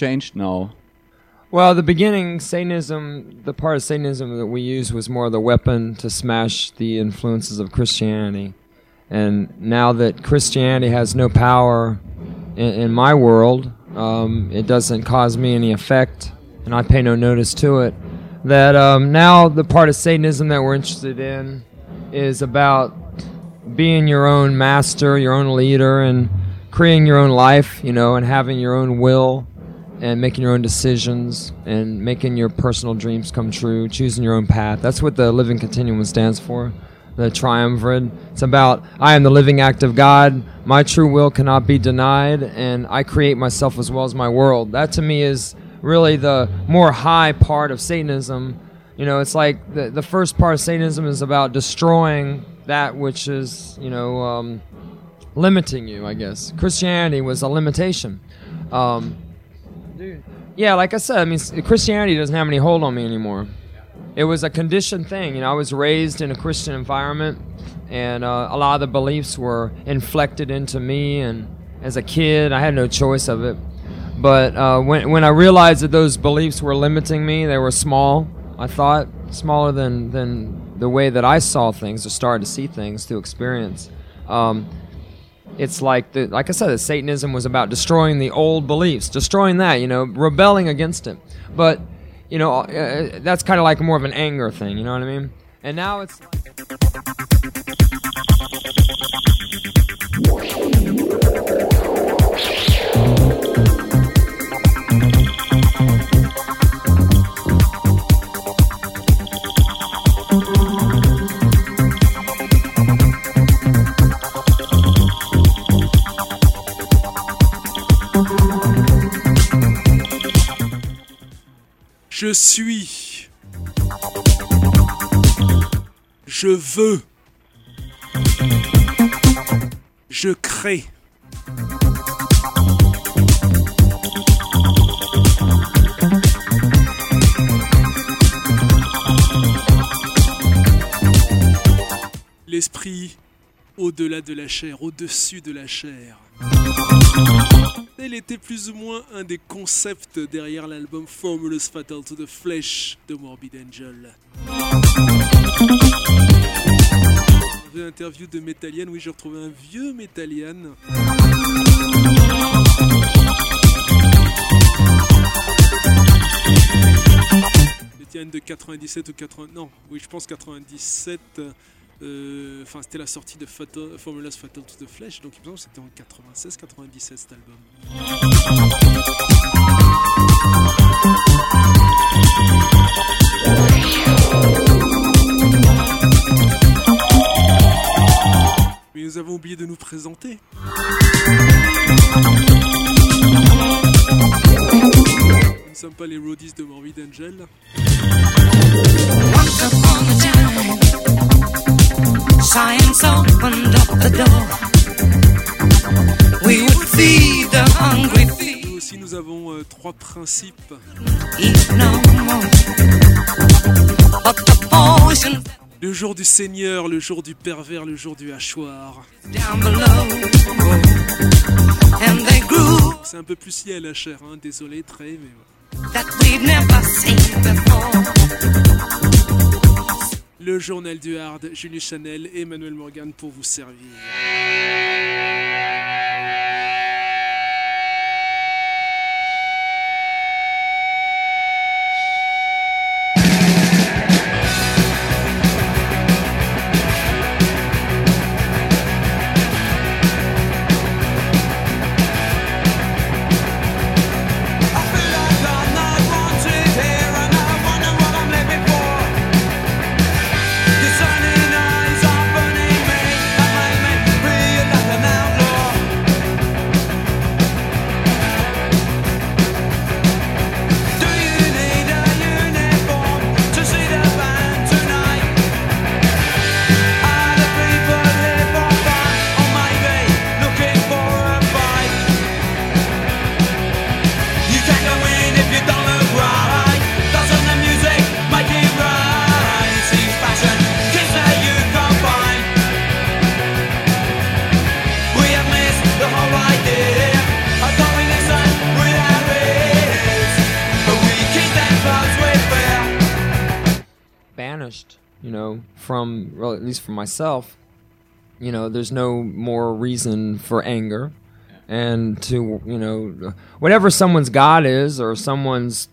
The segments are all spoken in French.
changed now? Well, the beginning, Satanism, the part of Satanism that we used was more the weapon to smash the influences of Christianity. And now that Christianity has no power in, in my world, um, it doesn't cause me any effect, and I pay no notice to it. That um, now the part of Satanism that we're interested in is about being your own master, your own leader, and creating your own life, you know, and having your own will and making your own decisions and making your personal dreams come true, choosing your own path. That's what the living continuum stands for. The triumvirate. It's about I am the living act of God. My true will cannot be denied, and I create myself as well as my world. That to me is really the more high part of Satanism. You know, it's like the the first part of Satanism is about destroying that which is you know um, limiting you. I guess Christianity was a limitation. Um, yeah, like I said, I mean, Christianity doesn't have any hold on me anymore. It was a conditioned thing. You know, I was raised in a Christian environment, and uh, a lot of the beliefs were inflected into me. And as a kid, I had no choice of it. But uh, when when I realized that those beliefs were limiting me, they were small. I thought smaller than than the way that I saw things or started to see things through experience. Um, it's like the like I said, Satanism was about destroying the old beliefs, destroying that, you know, rebelling against it. But you know, uh, that's kind of like more of an anger thing. You know what I mean? And now it's. Je suis. Je veux. Je crée. L'esprit au-delà de la chair, au-dessus de la chair. Elle était plus ou moins un des concepts derrière l'album Formulas Fatal to the Flesh de Morbid Angel. Interview de oui j'ai retrouvé un vieux Metallian. Metallian de 97 ou 80... Non, oui je pense 97... Euh, enfin, c'était la sortie de Fatal, Formulas Fatal to the Flesh, donc il me semble que c'était en 96-97 cet album. Mais nous avons oublié de nous présenter. Nous ne sommes pas les roadies de Morbid Angel. Science opened up the door. We would feed the hungry. Nous aussi, nous avons euh, trois principes. Le jour du Seigneur, le jour du pervers, le jour du hachoir. C'est un peu plus ciel la chair, hein. désolé, très, mais. That le journal du hard, Julie Chanel et Emmanuel Morgan pour vous servir. Least for myself, you know, there's no more reason for anger, and to you know, whatever someone's God is or someone's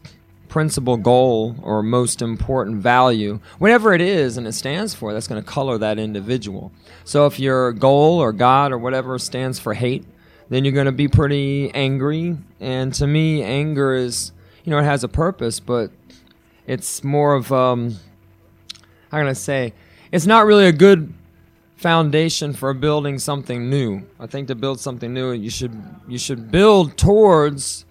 principal goal or most important value, whatever it is and it stands for, that's going to color that individual. So if your goal or God or whatever stands for hate, then you're going to be pretty angry. And to me, anger is, you know, it has a purpose, but it's more of, um, how can I say, it's not really a good foundation for building something new. I think to build something new, you should you should build towards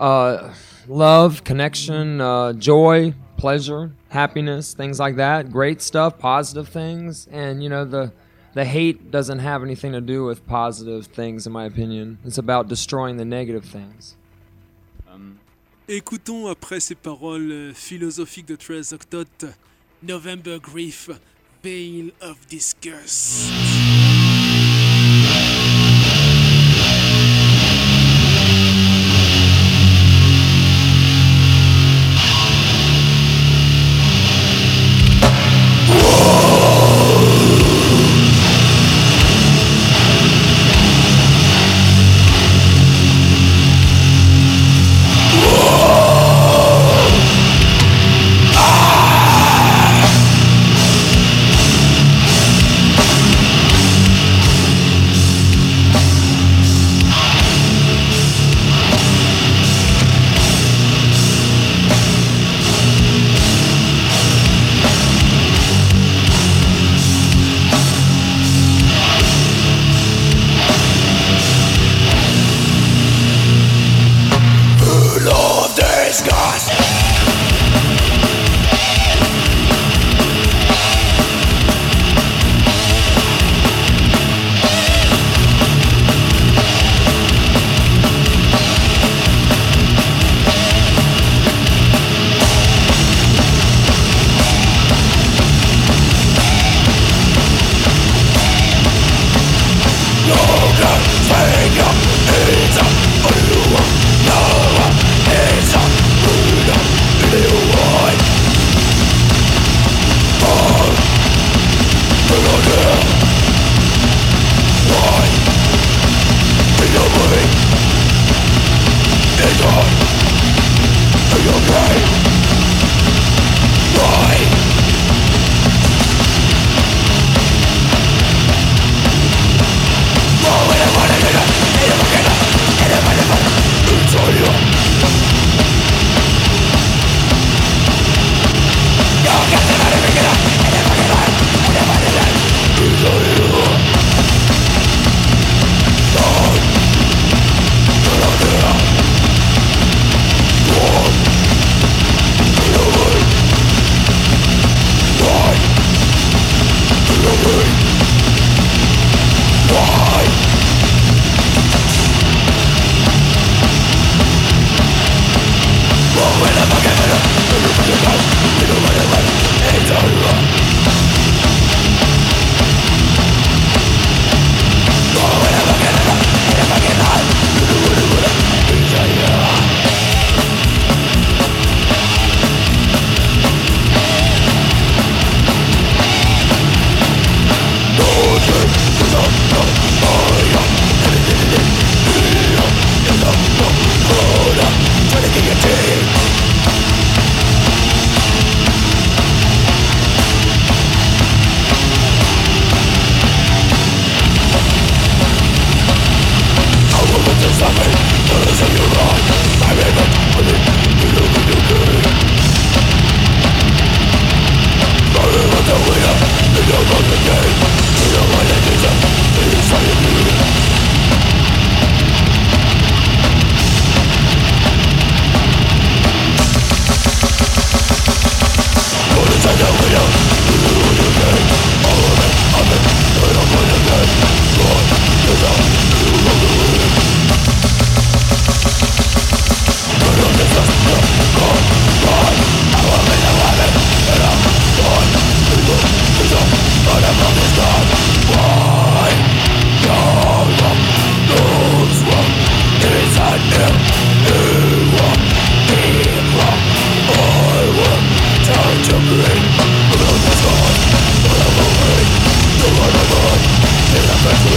uh, love, connection, uh, joy, pleasure, happiness, things like that. Great stuff, positive things, and you know the the hate doesn't have anything to do with positive things, in my opinion. It's about destroying the negative things. Um, Écoutons après ces paroles euh, philosophiques de Tres Octot, November Grief, Veil of Disgust. Gracias.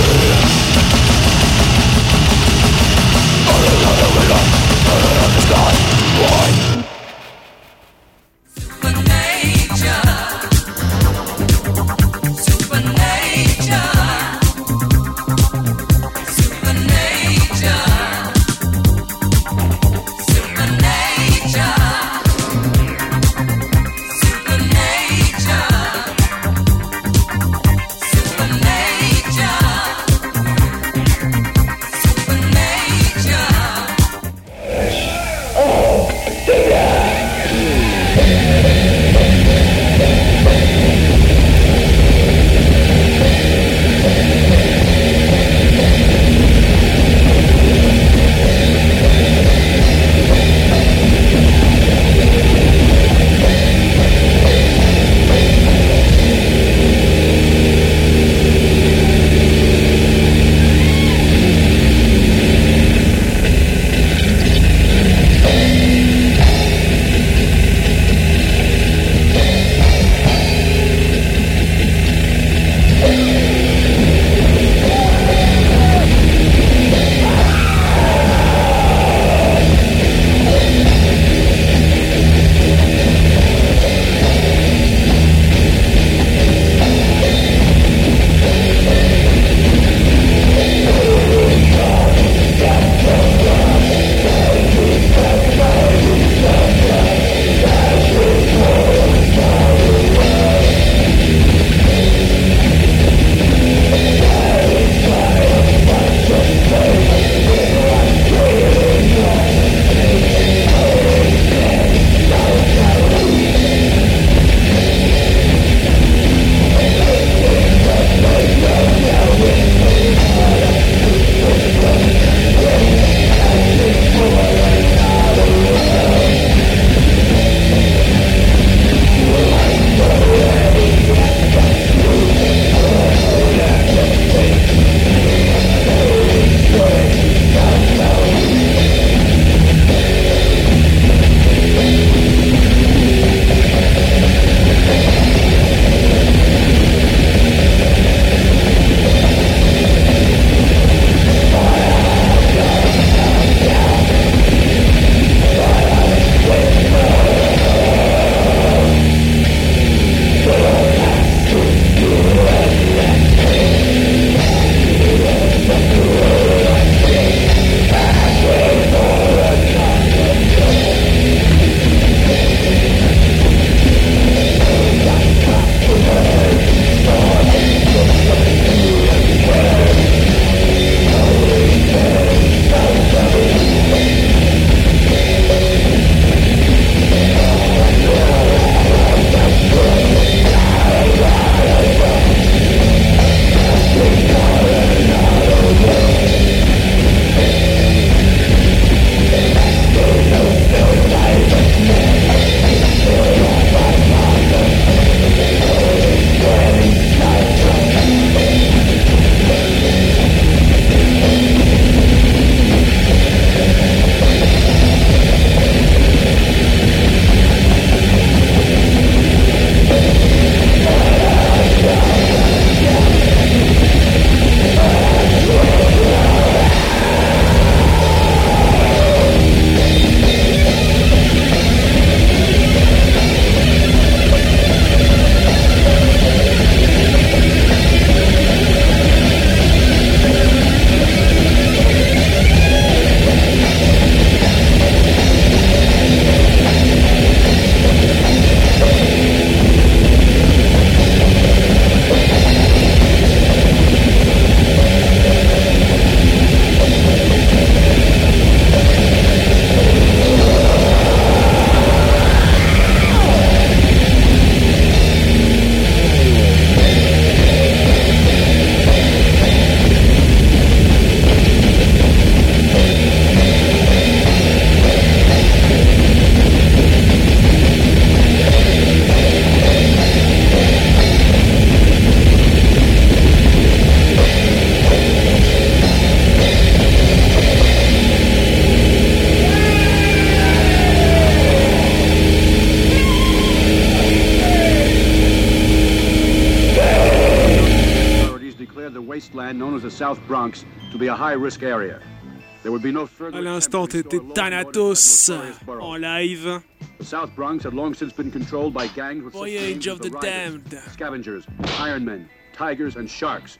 T'étais Thanatos en live. The South Bronx had long since been controlled by gangs with Voyage of the Damned. Scavengers, Iron Men, Tigers, and Sharks.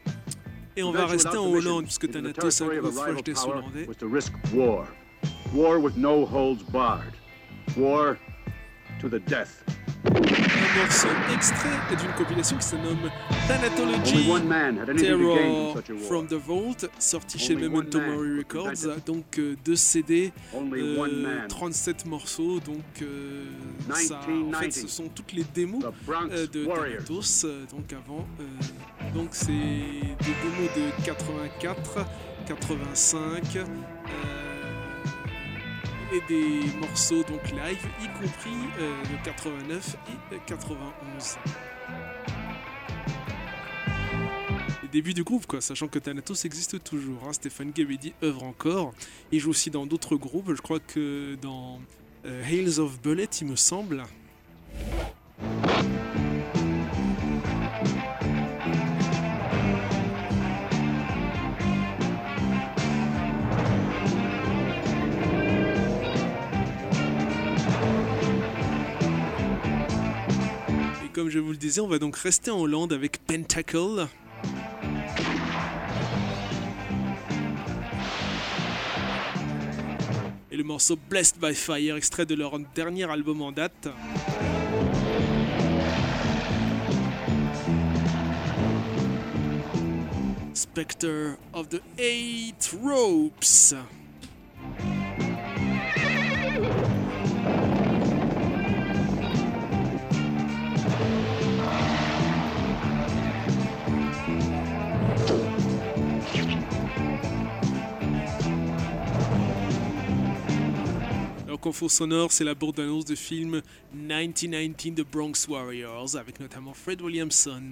Et on va rester en Hollande, puisque Thanatos a un territory of gros a froche rival des power Hollandais. was to risk war. War with no holds barred. War to the death. Un morceau extrait d'une compilation qui se nomme Thanatology Terror from the Vault, sorti chez Memento Mori Records. Donc euh, deux CD, euh, one man. 37 morceaux. Donc euh, ça, en 1990. fait, ce sont toutes les démos euh, de. Thanatos. Donc avant, donc c'est des démos de 84, 85. Et des morceaux donc live, y compris euh, de 89 et euh, 91. Les débuts du groupe, quoi, sachant que Thanatos existe toujours. hein. Stéphane Gabedi œuvre encore. Il joue aussi dans d'autres groupes. Je crois que dans euh, Hails of Bullet, il me semble. Comme je vous le disais, on va donc rester en Hollande avec Pentacle. Et le morceau Blessed by Fire, extrait de leur dernier album en date. Spectre of the Eight Ropes. Qu'en fond sonore, c'est la bande-annonce de film 1919 The Bronx Warriors, avec notamment Fred Williamson.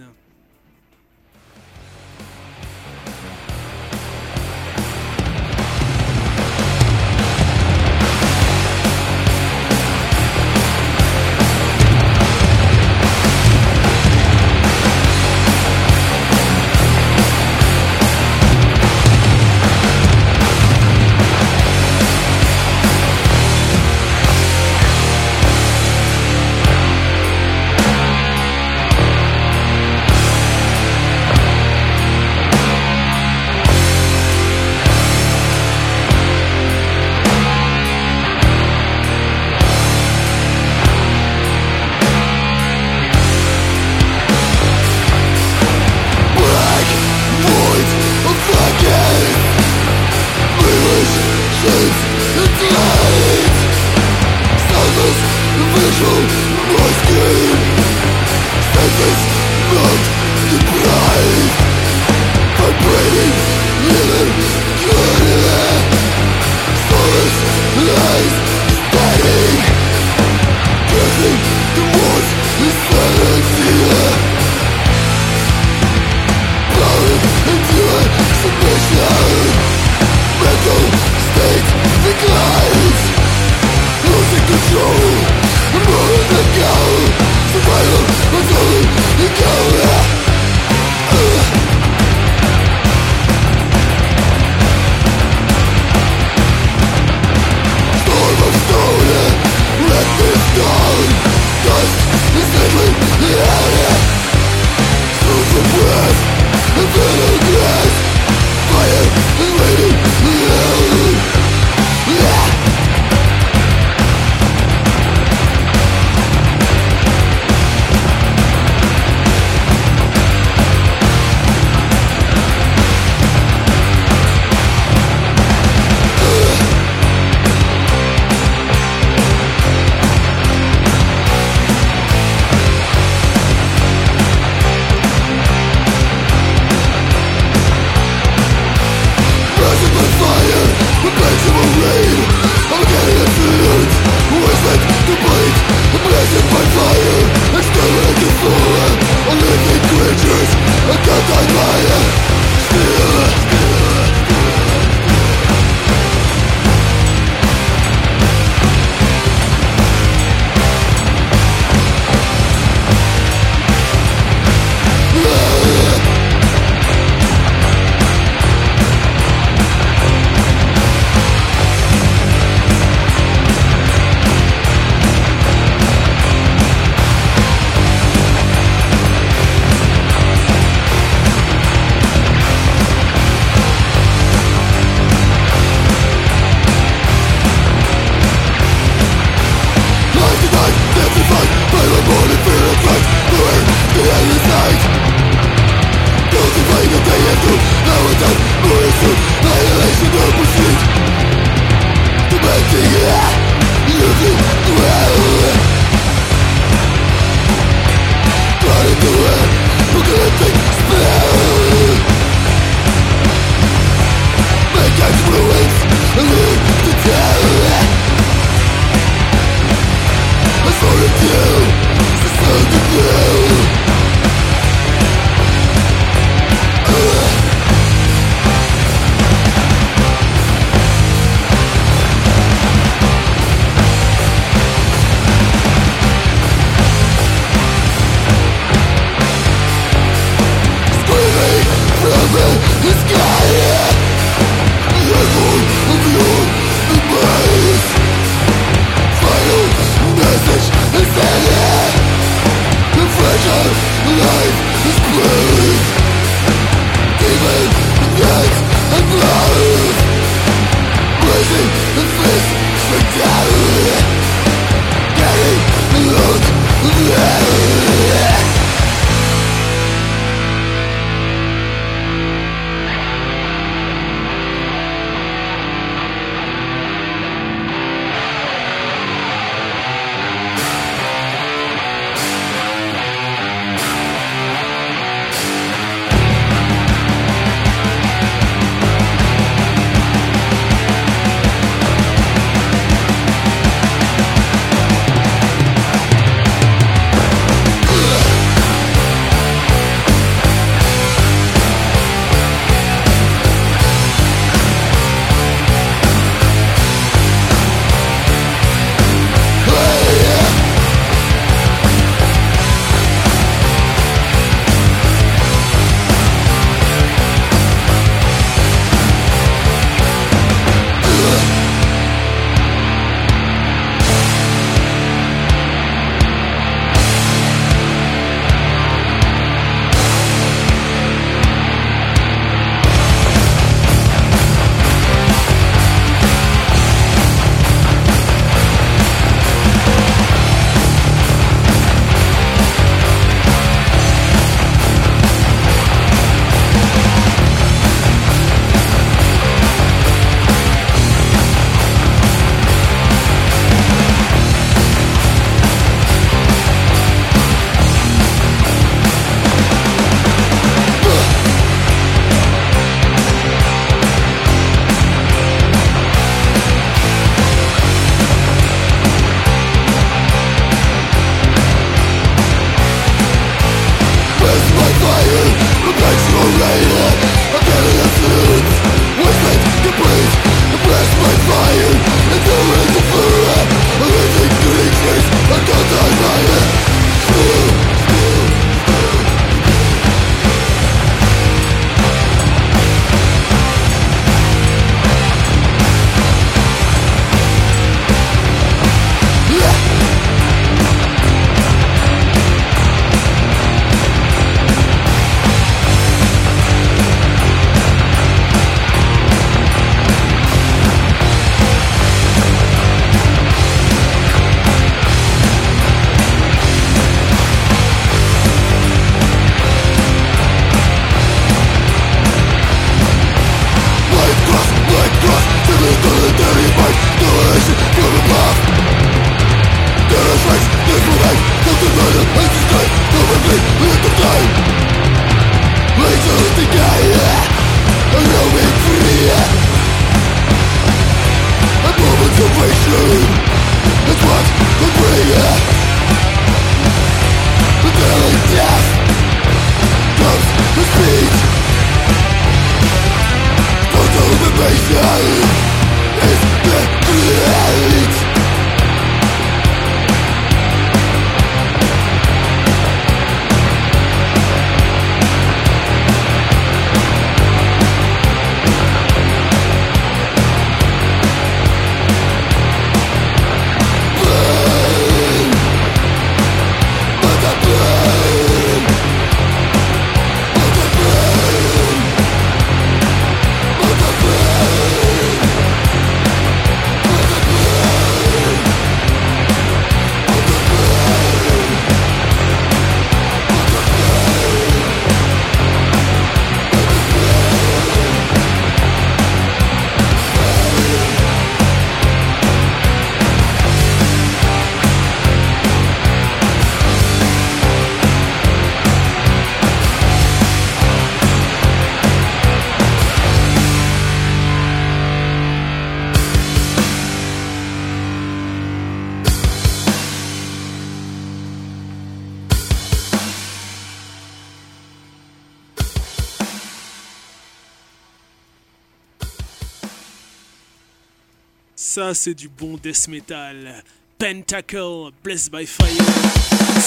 Ça, c'est du bon death metal. Pentacle, Blessed by Fire.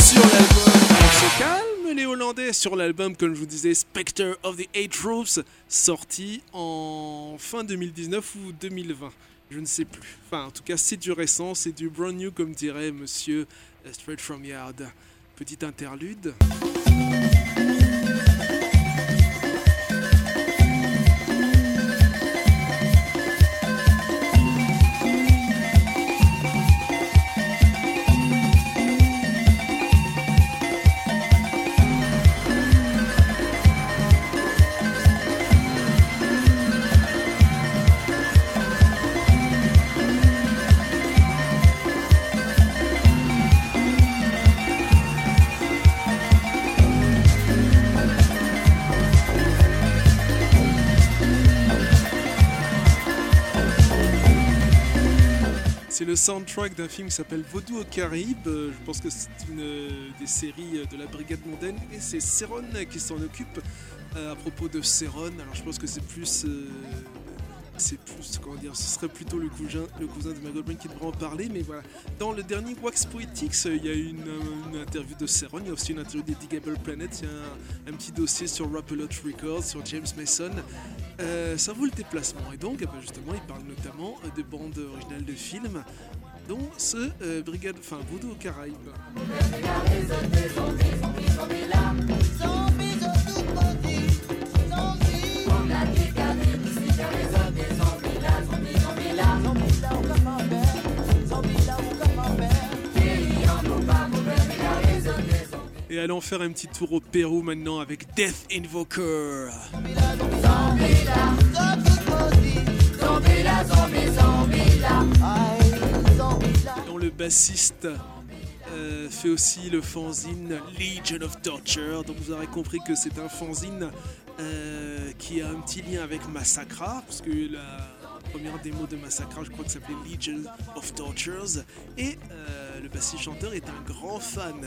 Sur l'album, se calme les Hollandais. Sur l'album, comme je vous disais, Spectre of the Eight Troops, sorti en fin 2019 ou 2020. Je ne sais plus. Enfin, en tout cas, c'est du récent, c'est du brand new, comme dirait monsieur Straight from Yard. Petite interlude. Soundtrack d'un film qui s'appelle Vaudou aux Caraïbes. Euh, Je pense que c'est une euh, des séries euh, de la Brigade mondaine et c'est Céron qui s'en occupe à propos de Céron. Alors je pense que c'est plus. C'est plus, comment dire, ce serait plutôt le cousin, le cousin de Brain qui devrait en parler, mais voilà. Dans le dernier Wax Poetics, euh, il y a une, euh, une interview de Céron, il y a aussi une interview des Digable Planet, il y a un, petit dossier sur Rapalot Records, sur James Mason. Euh, ça vaut le déplacement. Et donc, eh ben, justement, il parle notamment des bandes originales de films, dont ce Brigade, enfin, Voodoo aux Caraïbes. Et allons faire un petit tour au Pérou maintenant avec Death Invoker. dont le bassiste euh, fait aussi le fanzine Legion of Torture. Donc vous aurez compris que c'est un fanzine euh, qui a un petit lien avec Massacra, parce que la première démo de Massacra, je crois que ça s'appelait Legion of Tortures. Et euh, le bassiste chanteur est un grand fan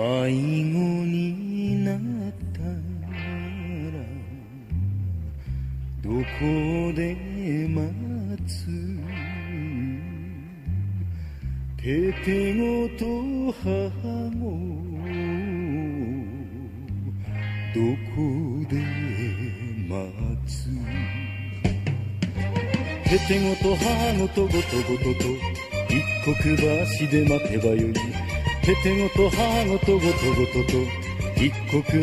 迷子になったらどこで待つ？ててごと母もどこで待つ？ててごと母ごとごとごとと一刻橋で待てばよいててごと歯ごとごとごとと一刻橋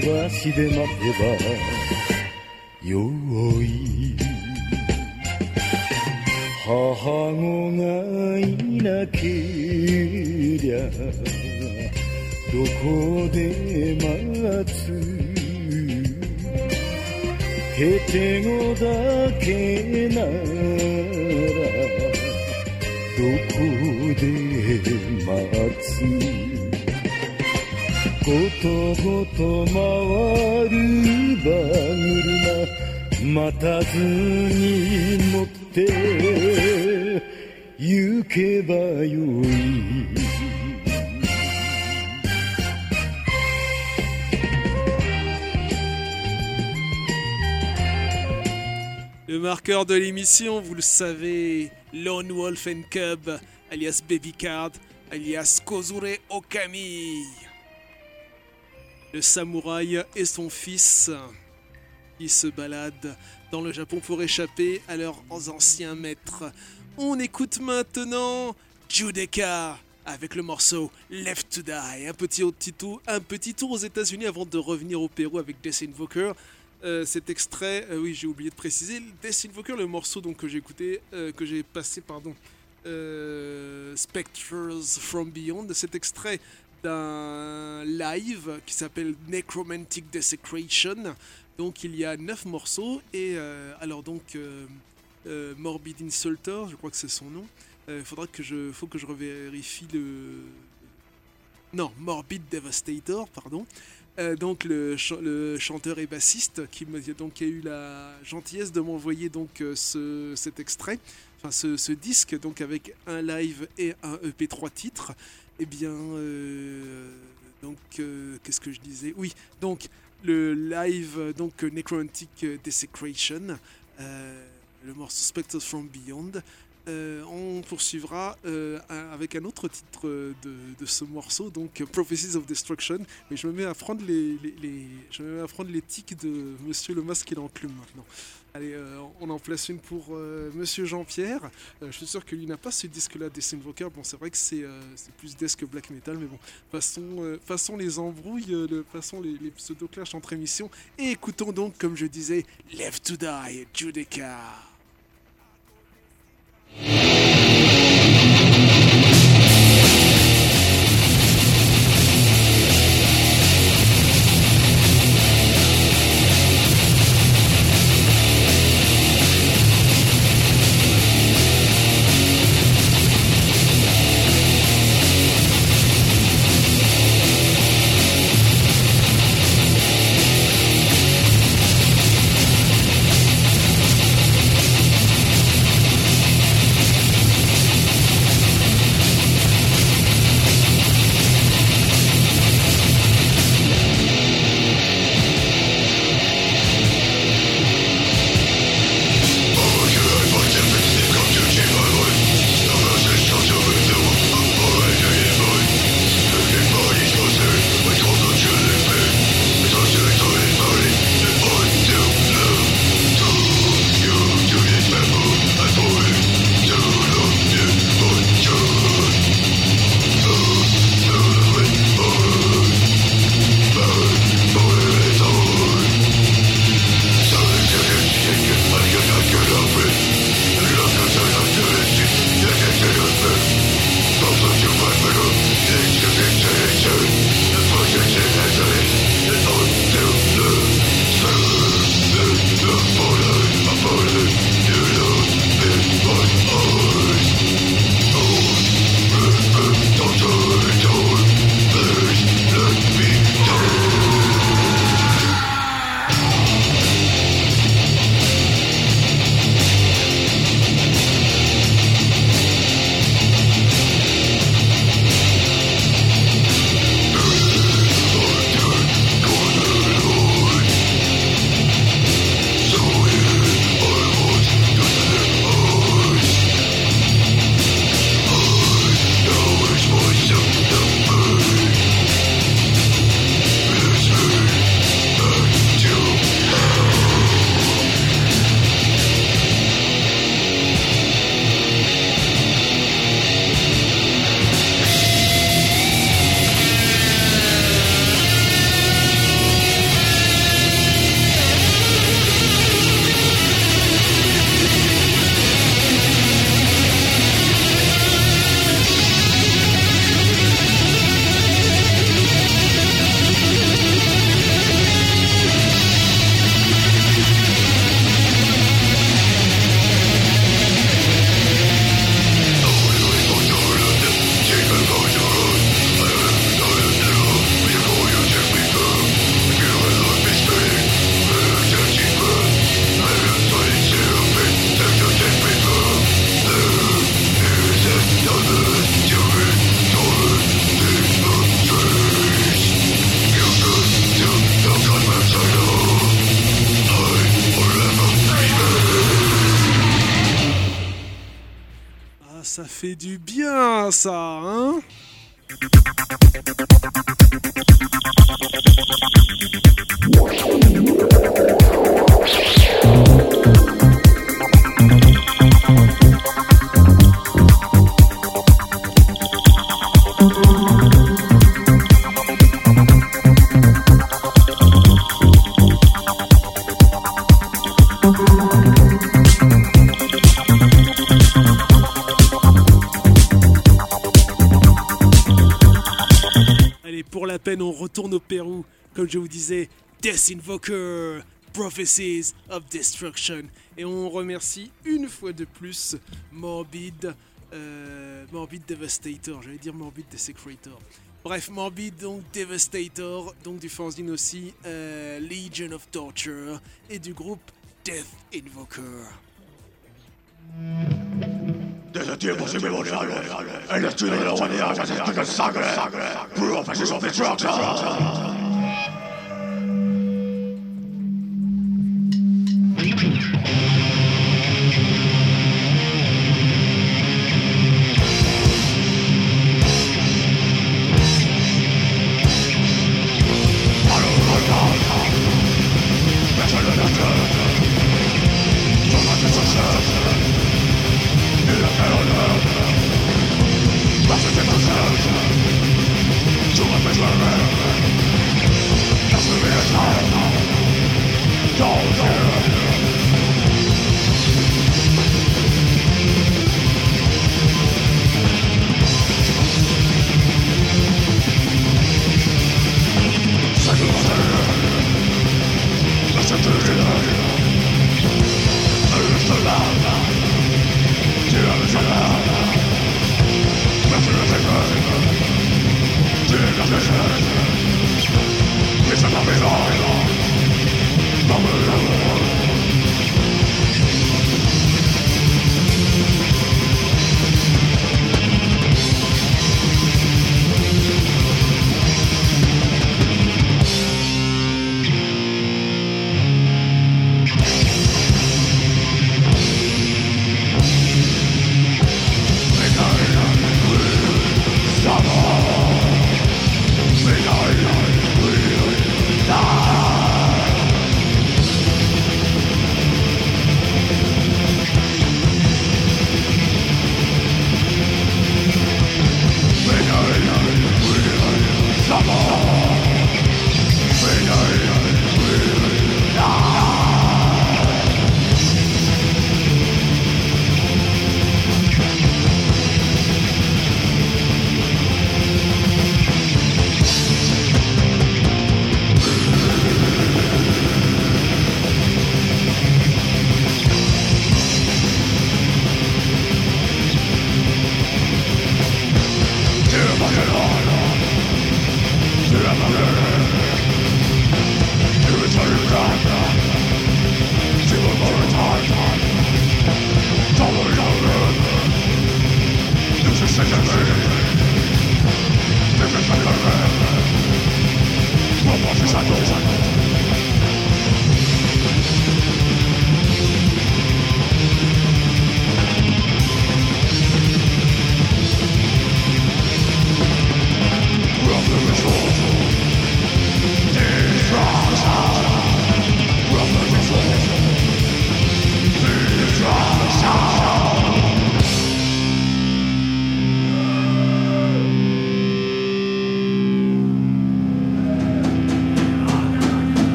で待てばよい母子がいなけりゃどこで待つへてごだけならどこで待つ？ごとごと回るバ車待たずに乗って行けばよい Le marqueur de l'émission, vous le savez, Lone Wolf and Cub, alias Baby Card, alias Kozure Okami. le samouraï et son fils qui se baladent dans le Japon pour échapper à leurs anciens maîtres. On écoute maintenant Judeka avec le morceau Left to Die. Un petit, tour, un petit tour aux États-Unis avant de revenir au Pérou avec Death Invoker. Euh, cet extrait, euh, oui, j'ai oublié de préciser, Death Invoker, le morceau donc que j'ai écouté, euh, que j'ai passé, pardon, Spectres from Beyond, cet extrait d'un live qui s'appelle Necromantic Desecration. Donc il y a 9 morceaux et euh, alors donc euh, euh, Morbid Insulter, je crois que c'est son nom. Il faudra que je, faut que je revérifie le. Non, Morbid Devastator, pardon. Donc le, le chanteur et bassiste qui me donc a eu la gentillesse de m'envoyer donc ce, cet extrait, enfin ce, ce disque donc avec un live et un EP 3 titres. Eh bien euh, donc euh, qu'est-ce que je disais? Oui donc le live donc Necromantic Desecration, euh, le morceau Spectres from Beyond. On poursuivra avec un autre titre de, de ce morceau, donc Prophecies of Destruction. Mais je me mets à prendre les- je me mets à prendre les tics de Monsieur le Masque et l'enclume maintenant. Allez, euh, on en place une pour euh, Monsieur Jean-Pierre. Euh, je suis sûr que lui n'a pas ce disque-là des Invoker. Bon, c'est vrai que c'est plus death que black metal, mais bon, passons, les embrouilles, le- passons les, les pseudo-clashs entre émissions. Et écoutons donc, comme je disais, Left to Die, Judica. Retourne au Pérou, comme je vous disais, Death Invoker, Prophecies of Destruction. Et on remercie une fois de plus Morbid, euh, Morbid Devastator, j'allais dire Morbid Desecrator. Bref, Morbid, donc Devastator, donc du fanzine aussi, euh, Legion of Torture, et du groupe Death Invoker. Desde tiempos inmemoriales, el destino de la humanidad escrito en sangre. Prophecies of destruction.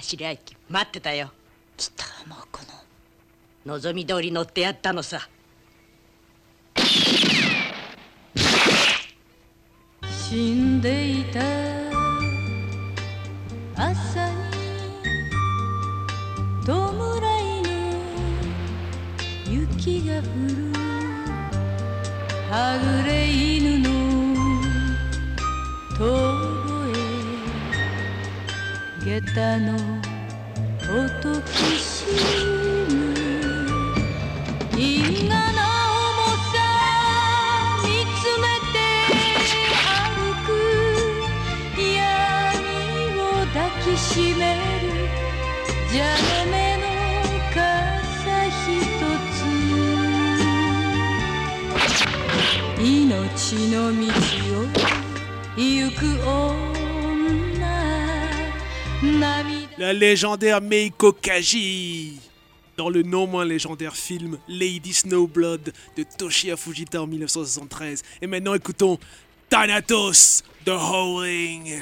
待ってたよ。北浜この。望み通り乗ってやったのさ。死んでいた。朝に。弔いの。雪が降る。はぐれ犬の。遠下駄の音きしむ因果の。重さ見つめて歩く。闇を抱きしめる。じゃ邪めの傘ひとつ命の道を行く La légendaire Meiko Kaji dans le non moins légendaire film Lady Snowblood de Toshiya Fujita en 1973. Et maintenant écoutons Thanatos The Howling.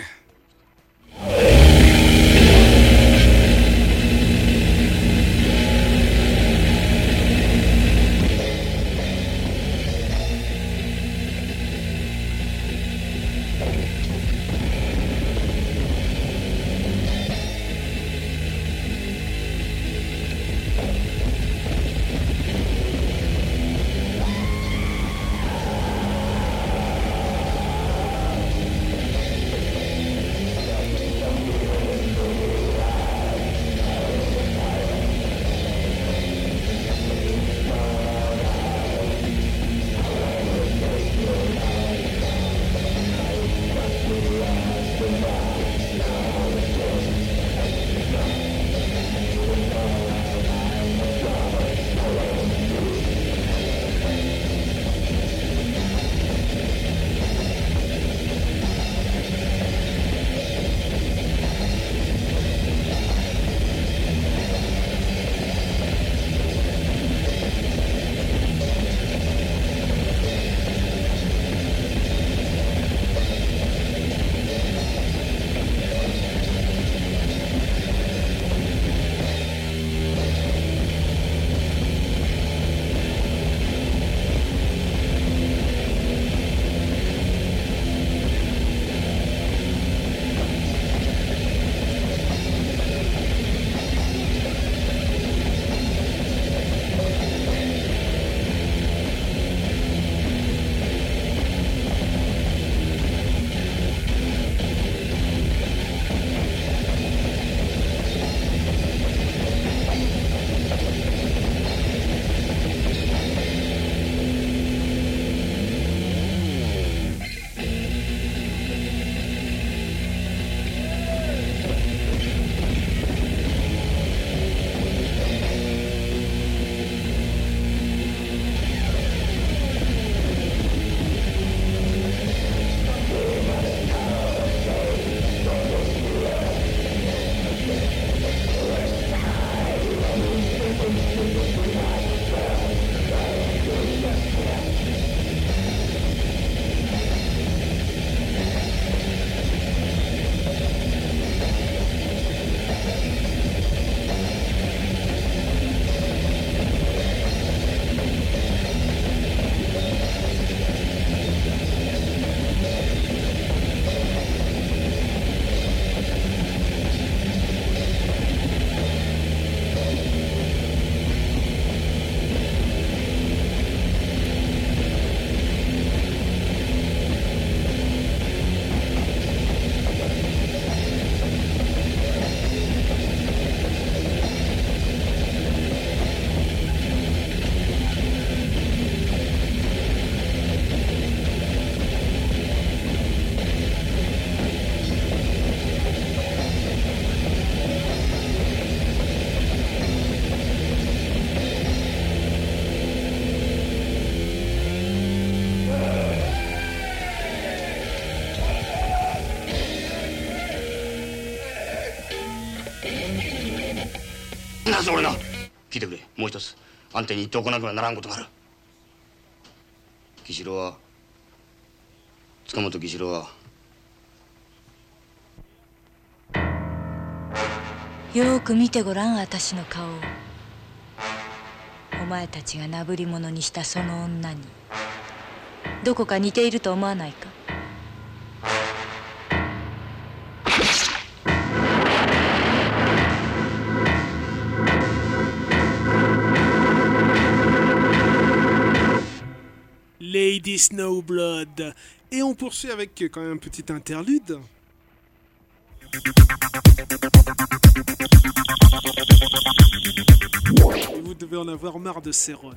俺な聞いてくれ。もう一つ。あんたに言っておかなくはならんことがある。義四郎は塚本義四郎は。よく見てごらん私の顔を。お前たちがなぶり者にしたその女に。どこか似ていると思わないか？Snowblood. Et on poursuit avec quand même un petit interlude. Vous devez en avoir marre de Céron.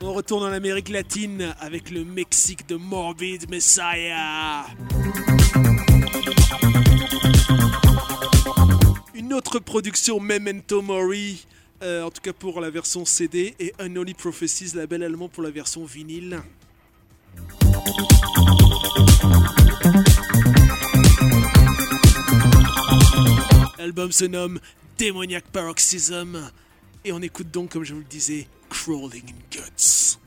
On retourne en Amérique latine avec le Mexique de Morbid Messiah. Contre-production Memento Mori, euh, en tout cas pour la version CD, et Unholy Prophecies, label allemand pour la version vinyle. L'album se nomme Demoniac Paroxysm, et on écoute donc, comme je vous le disais, Crawling in Guts.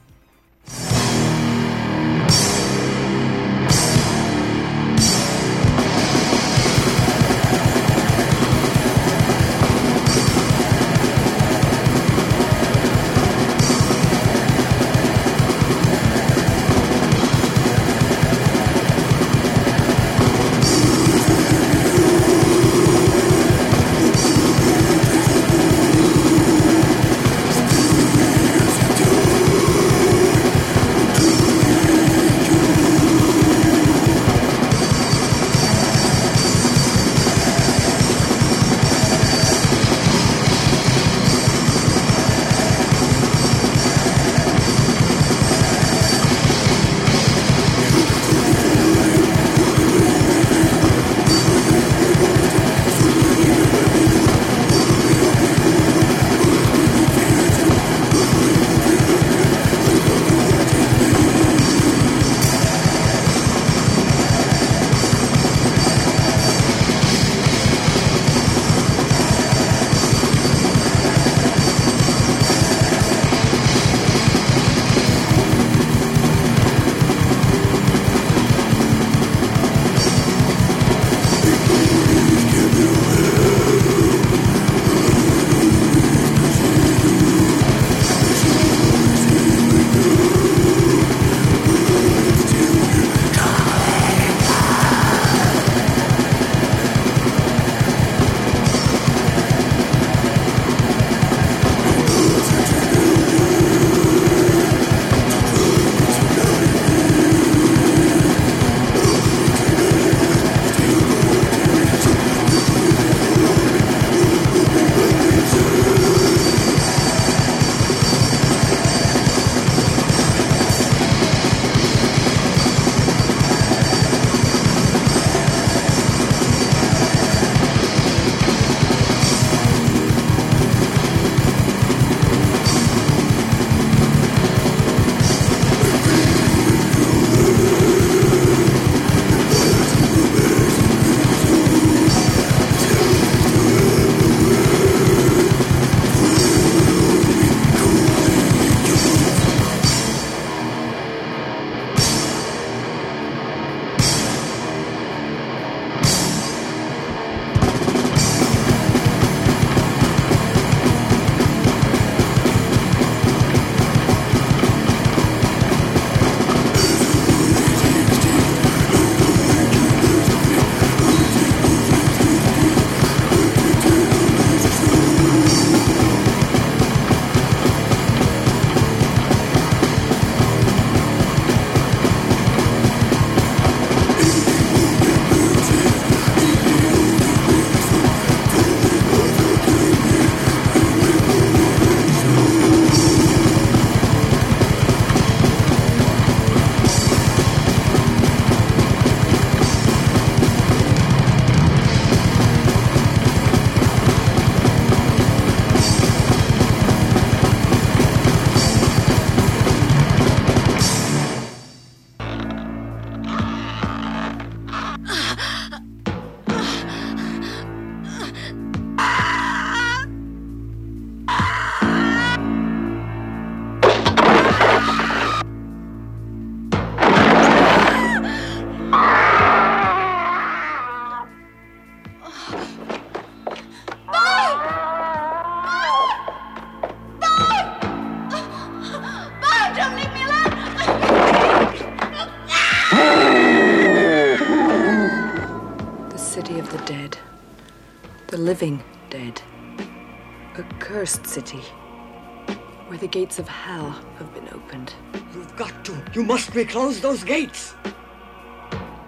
Of hell have been opened. You've got to. You must reclose those gates.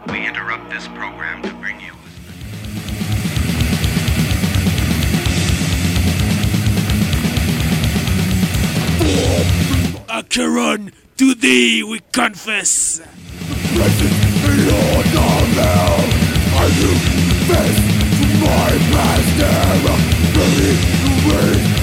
We interrupt this program to bring you. Acheron, to thee we confess. Lord of hell, I confess to my master. Satan the earth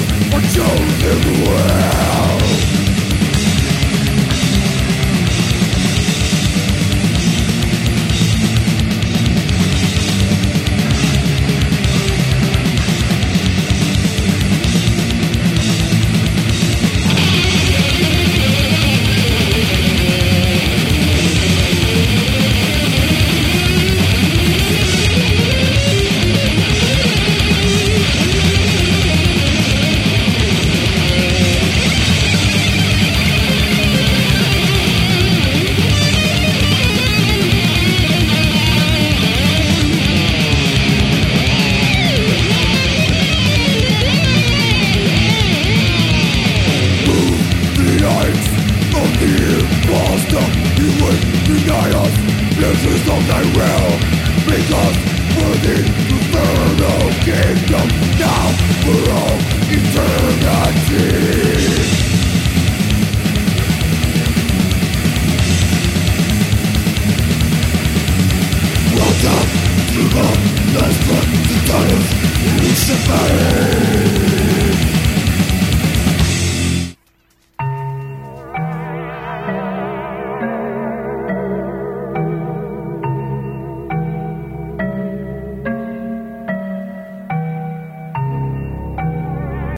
shows everywhere